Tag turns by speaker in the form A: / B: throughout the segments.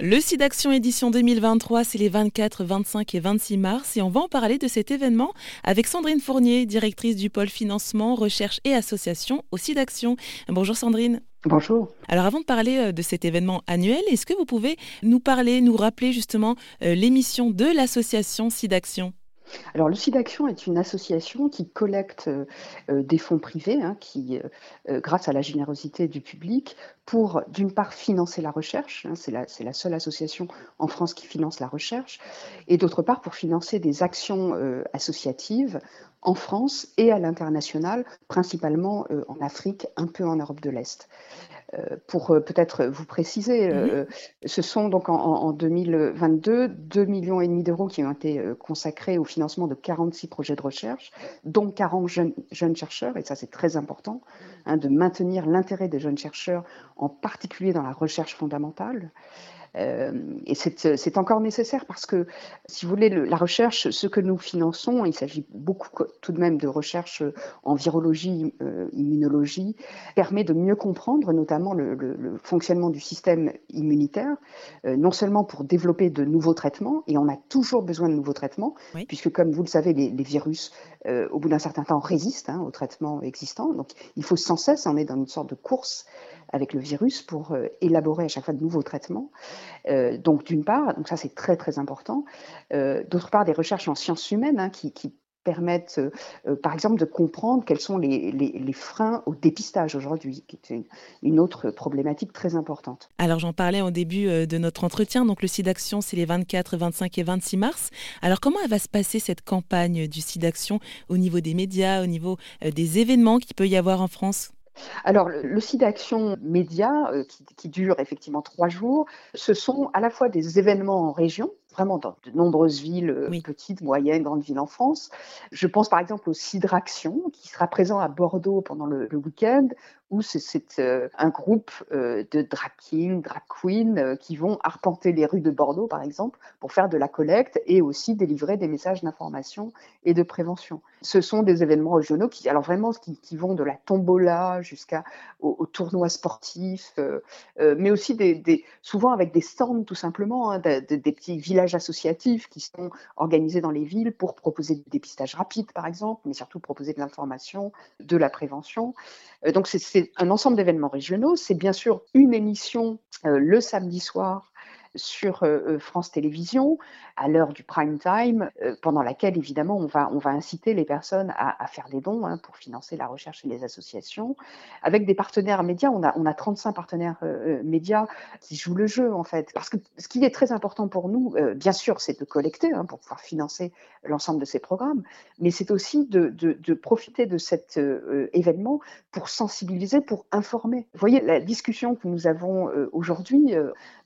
A: Le SIDAction édition 2023, c'est les 24, 25 et 26 mars et on va en parler de cet événement avec Sandrine Fournier, directrice du pôle financement, recherche et association au SIDAction. Bonjour Sandrine.
B: Bonjour.
A: Alors avant de parler euh, de cet événement annuel, est-ce que vous pouvez nous parler, nous rappeler justement euh, l'émission de l'association SIDAction
B: alors, le SIDAction est une association qui collecte euh, euh, des fonds privés, hein, qui, euh, grâce à la générosité du public, pour d'une part financer la recherche, hein, c'est la, seule association en France qui finance la recherche, et d'autre part pour financer des actions associatives en France et à l'international, principalement en Afrique, un peu en Europe de l'Est. Euh, pour euh, peut-être vous préciser, euh, ce sont donc en, 2022 2 millions et demi d'euros qui ont été consacrés au financement de 46 projets de recherche, dont 40 jeunes, jeunes chercheurs, et ça c'est très important, hein, de maintenir l'intérêt des jeunes chercheurs, en particulier dans la recherche fondamentale. Euh, et c'est encore nécessaire parce que, si vous voulez, la recherche, ce que nous finançons, il s'agit beaucoup tout de même de recherche en virologie, euh, immunologie, permet de mieux comprendre notamment le, fonctionnement du système immunitaire, euh, non seulement pour développer de nouveaux traitements, et on a toujours besoin de nouveaux traitements, puisque comme vous le savez, les, virus, au bout d'un certain temps, résistent hein, aux traitements existants. Donc il faut sans cesse, on est dans une sorte de course avec le virus pour euh, élaborer à chaque fois de nouveaux traitements. Euh, donc d'une part, donc ça c'est très très important. Euh, d'autre part, des recherches en sciences humaines hein, qui, permettent, par exemple, de comprendre quels sont les, freins au dépistage aujourd'hui, qui est une, autre problématique très importante.
A: Alors j'en parlais au début de notre entretien, donc le SIDAction, c'est les 24, 25 et 26 mars. Alors comment va se passer cette campagne du SIDAction au niveau des médias, au niveau des événements qu'il peut y avoir en France?
B: Alors, le, site d'action média, euh, qui, dure effectivement trois jours, ce sont à la fois des événements en région, vraiment dans de nombreuses villes, euh, petites, moyennes, grandes villes en France. Je pense par exemple au Cidraction, qui sera présent à Bordeaux pendant le, week-end, où c'est euh, un groupe euh, de drag kings, drag queens, qui vont arpenter les rues de Bordeaux, par exemple, pour faire de la collecte et aussi délivrer des messages d'information et de prévention. Ce sont des événements régionaux qui, alors vraiment, qui, vont de la tombola jusqu'à au, tournoi sportif, mais aussi des, souvent avec des stands tout simplement, hein, des petits villages associatifs qui sont organisés dans les villes pour proposer du dépistage rapide, par exemple, mais surtout proposer de l'information, de la prévention. Euh, donc, c'est un ensemble d'événements régionaux. C'est bien sûr une émission euh, le samedi soir sur euh, euh, France Télévisions à l'heure du prime time, euh, pendant laquelle évidemment on va, on va inciter les personnes à, faire des dons hein, pour financer la recherche et les associations. Avec des partenaires médias, on a, on a 35 partenaires médias qui jouent le jeu en fait. Parce que ce qui est très important pour nous, bien sûr, c'est de collecter hein, pour pouvoir financer l'ensemble de ces programmes, mais c'est aussi de, de, profiter de cet événement pour sensibiliser, pour informer. Vous voyez, la discussion que nous avons aujourd'hui,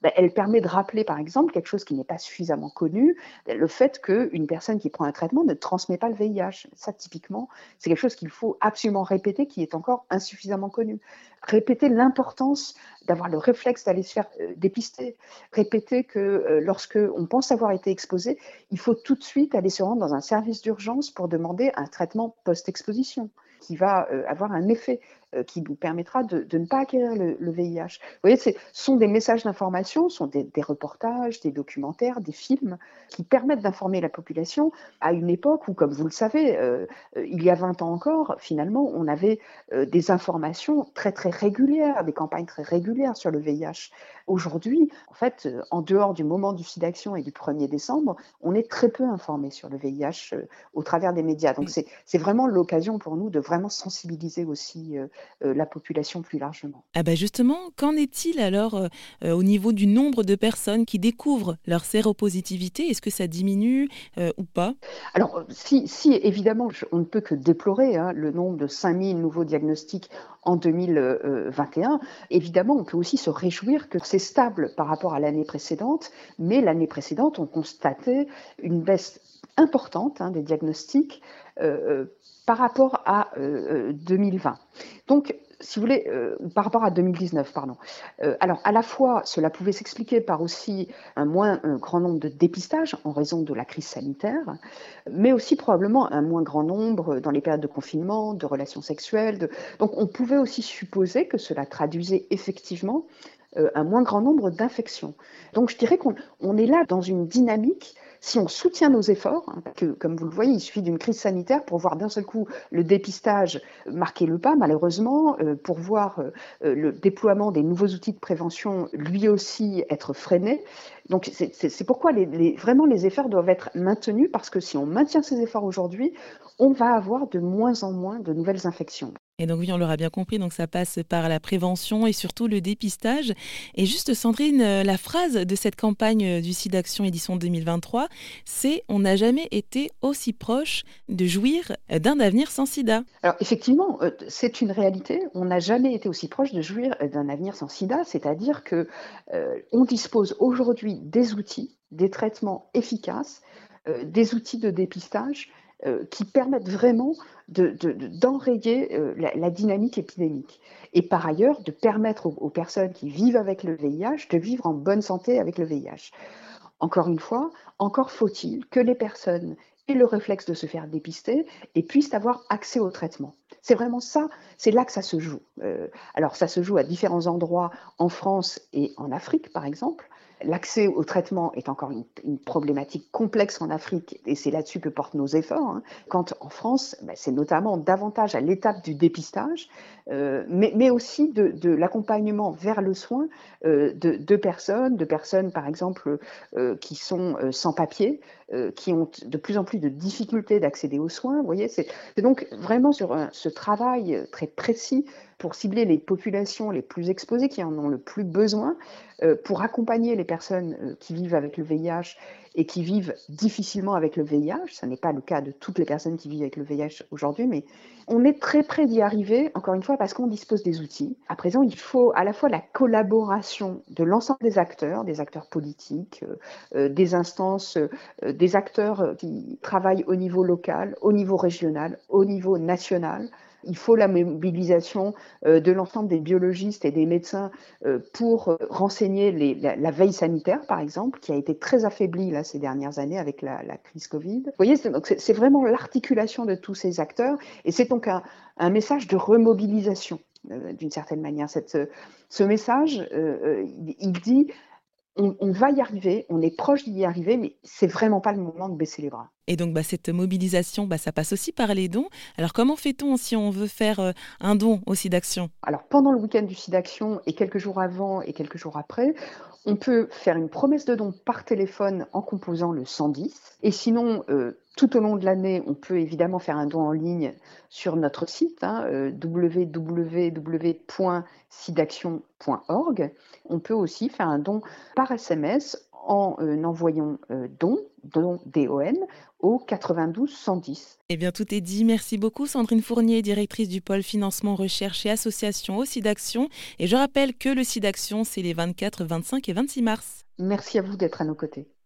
B: ben, elle permet de rappeler, par exemple, quelque chose qui n'est pas suffisamment connu, le fait qu'une personne qui prend un traitement ne transmet pas le VIH. Ça, typiquement, c'est quelque chose qu'il faut absolument répéter, qui est encore insuffisamment connu. Répéter l'importance d'avoir le réflexe d'aller se faire euh, dépister. Répéter que euh, lorsque on pense avoir été exposé, il faut tout de suite aller se rendre dans un service d'urgence pour demander un traitement post-exposition qui va euh, avoir un effet qui nous permettra de, ne pas acquérir le, VIH. Vous voyez, ce sont des messages d'information, sont des, reportages, des documentaires, des films qui permettent d'informer la population à une époque où, comme vous le savez, il y a 20 ans encore, finalement, on avait des informations très très régulières, des campagnes très régulières sur le VIH. Aujourd'hui, en fait, en dehors du moment du SIDAction et du 1er décembre, on est très peu informé sur le VIH au travers des médias. Donc c'est vraiment l'occasion pour nous de vraiment sensibiliser aussi euh, euh, la population plus largement.
A: Ah bah justement, qu'en est-il alors euh, au niveau du nombre de personnes qui découvrent leur séropositivité? Est-ce que ça diminue ou pas?
B: Alors, si, si évidemment, on ne peut que déplorer hein, le nombre de 5000 nouveaux diagnostics en 2021, évidemment, peut aussi se réjouir que c'est stable par rapport à l'année précédente, mais l'année précédente, on constatait une baisse importante hein, des diagnostics par rapport à 2020. Euh, Donc, si vous voulez, par rapport à 2019, pardon. alors, à la fois, cela pouvait s'expliquer par aussi un moins grand nombre de dépistages en raison de la crise sanitaire, mais aussi probablement un moins grand nombre dans les périodes de confinement, de relations sexuelles. Donc, on pouvait aussi supposer que cela traduisait effectivement un moins grand nombre d'infections. Donc je dirais qu'on est là dans une dynamique si on soutient nos efforts, hein, que, comme vous le voyez, il suffit d'une crise sanitaire pour voir d'un seul coup le dépistage marquer le pas, malheureusement, euh, pour voir euh, le déploiement des nouveaux outils de prévention lui aussi être freiné. Donc c'est pourquoi vraiment les efforts doivent être maintenus, parce que si on maintient ces efforts aujourd'hui, on va avoir de moins en moins de nouvelles infections.
A: Et donc oui, on l'aura bien compris, donc ça passe par la prévention et surtout le dépistage. Et juste Sandrine, euh, la phrase de cette campagne euh, du SIDAction édition 2023, c'est on n'a jamais été aussi proche de jouir euh, d'un avenir sans sida.
B: Alors effectivement, c'est une réalité. On n'a jamais été aussi proche de jouir d'un avenir sans sida, c'est-à-dire que on dispose aujourd'hui des outils, des traitements efficaces, des outils de dépistage euh, qui permettent vraiment d'enrayer euh, la, dynamique épidémique. Et par ailleurs, de permettre aux, personnes qui vivent avec le VIH de vivre en bonne santé avec le VIH. Encore une fois, encore faut-il que les personnes aient le réflexe de se faire dépister et puissent avoir accès au traitement. C'est vraiment ça, c'est là que ça se joue. Euh, alors ça se joue à différents endroits en France et en Afrique, par exemple. L'accès au traitement est encore une, problématique complexe en Afrique et c'est là-dessus que portent nos efforts. Hein. Quand en France, ben, c'est notamment davantage à l'étape du dépistage, euh, mais, aussi de, l'accompagnement vers le soin euh, de, personnes, de personnes par exemple qui sont sans papier, qui ont de plus en plus de difficultés d'accéder aux soins. Vous voyez, c'est donc vraiment sur ce travail très précis pour cibler les populations les plus exposées, qui en ont le plus besoin, euh, pour accompagner les personnes euh, qui vivent avec le VIH et qui vivent difficilement avec le VIH. Ce n'est pas le cas de toutes les personnes qui vivent avec le VIH aujourd'hui, mais on est très près d'y arriver, encore une fois, parce qu'on dispose des outils. À présent, il faut à la fois la collaboration de l'ensemble des acteurs, des acteurs politiques, euh, des instances, des acteurs qui travaillent au niveau local, au niveau régional, au niveau national, il faut la mobilisation euh, de l'ensemble des biologistes et des médecins euh, pour euh, renseigner la, veille sanitaire, par exemple, qui a été très affaiblie ces dernières années avec la, crise Covid. Vous voyez, c'est vraiment l'articulation de tous ces acteurs et c'est donc un, message de remobilisation d'une certaine manière. ce message, il dit on, va y arriver, on est proche d'y arriver, mais c'est vraiment pas le moment de baisser les bras.
A: Et donc, bah, cette mobilisation, bah, ça passe aussi par les dons. Alors, comment fait-on si on veut faire euh, un don au SIDAction
B: Alors, pendant le week-end du SIDAction et quelques jours avant et quelques jours après, on peut faire une promesse de don par téléphone en composant le 110. Et sinon, euh, tout au long de l'année, on peut évidemment faire un don en ligne sur notre site hein, euh, www.sidaction.org. On peut aussi faire un don par SMS en envoyant don, don DON, au 92 110.
A: Eh bien, tout est dit. Merci beaucoup, Sandrine Fournier, directrice du pôle financement, recherche et association au SIDAction. Et je rappelle que le SIDAction, c'est les 24, 25 et 26 mars.
B: Merci à vous d'être à nos côtés.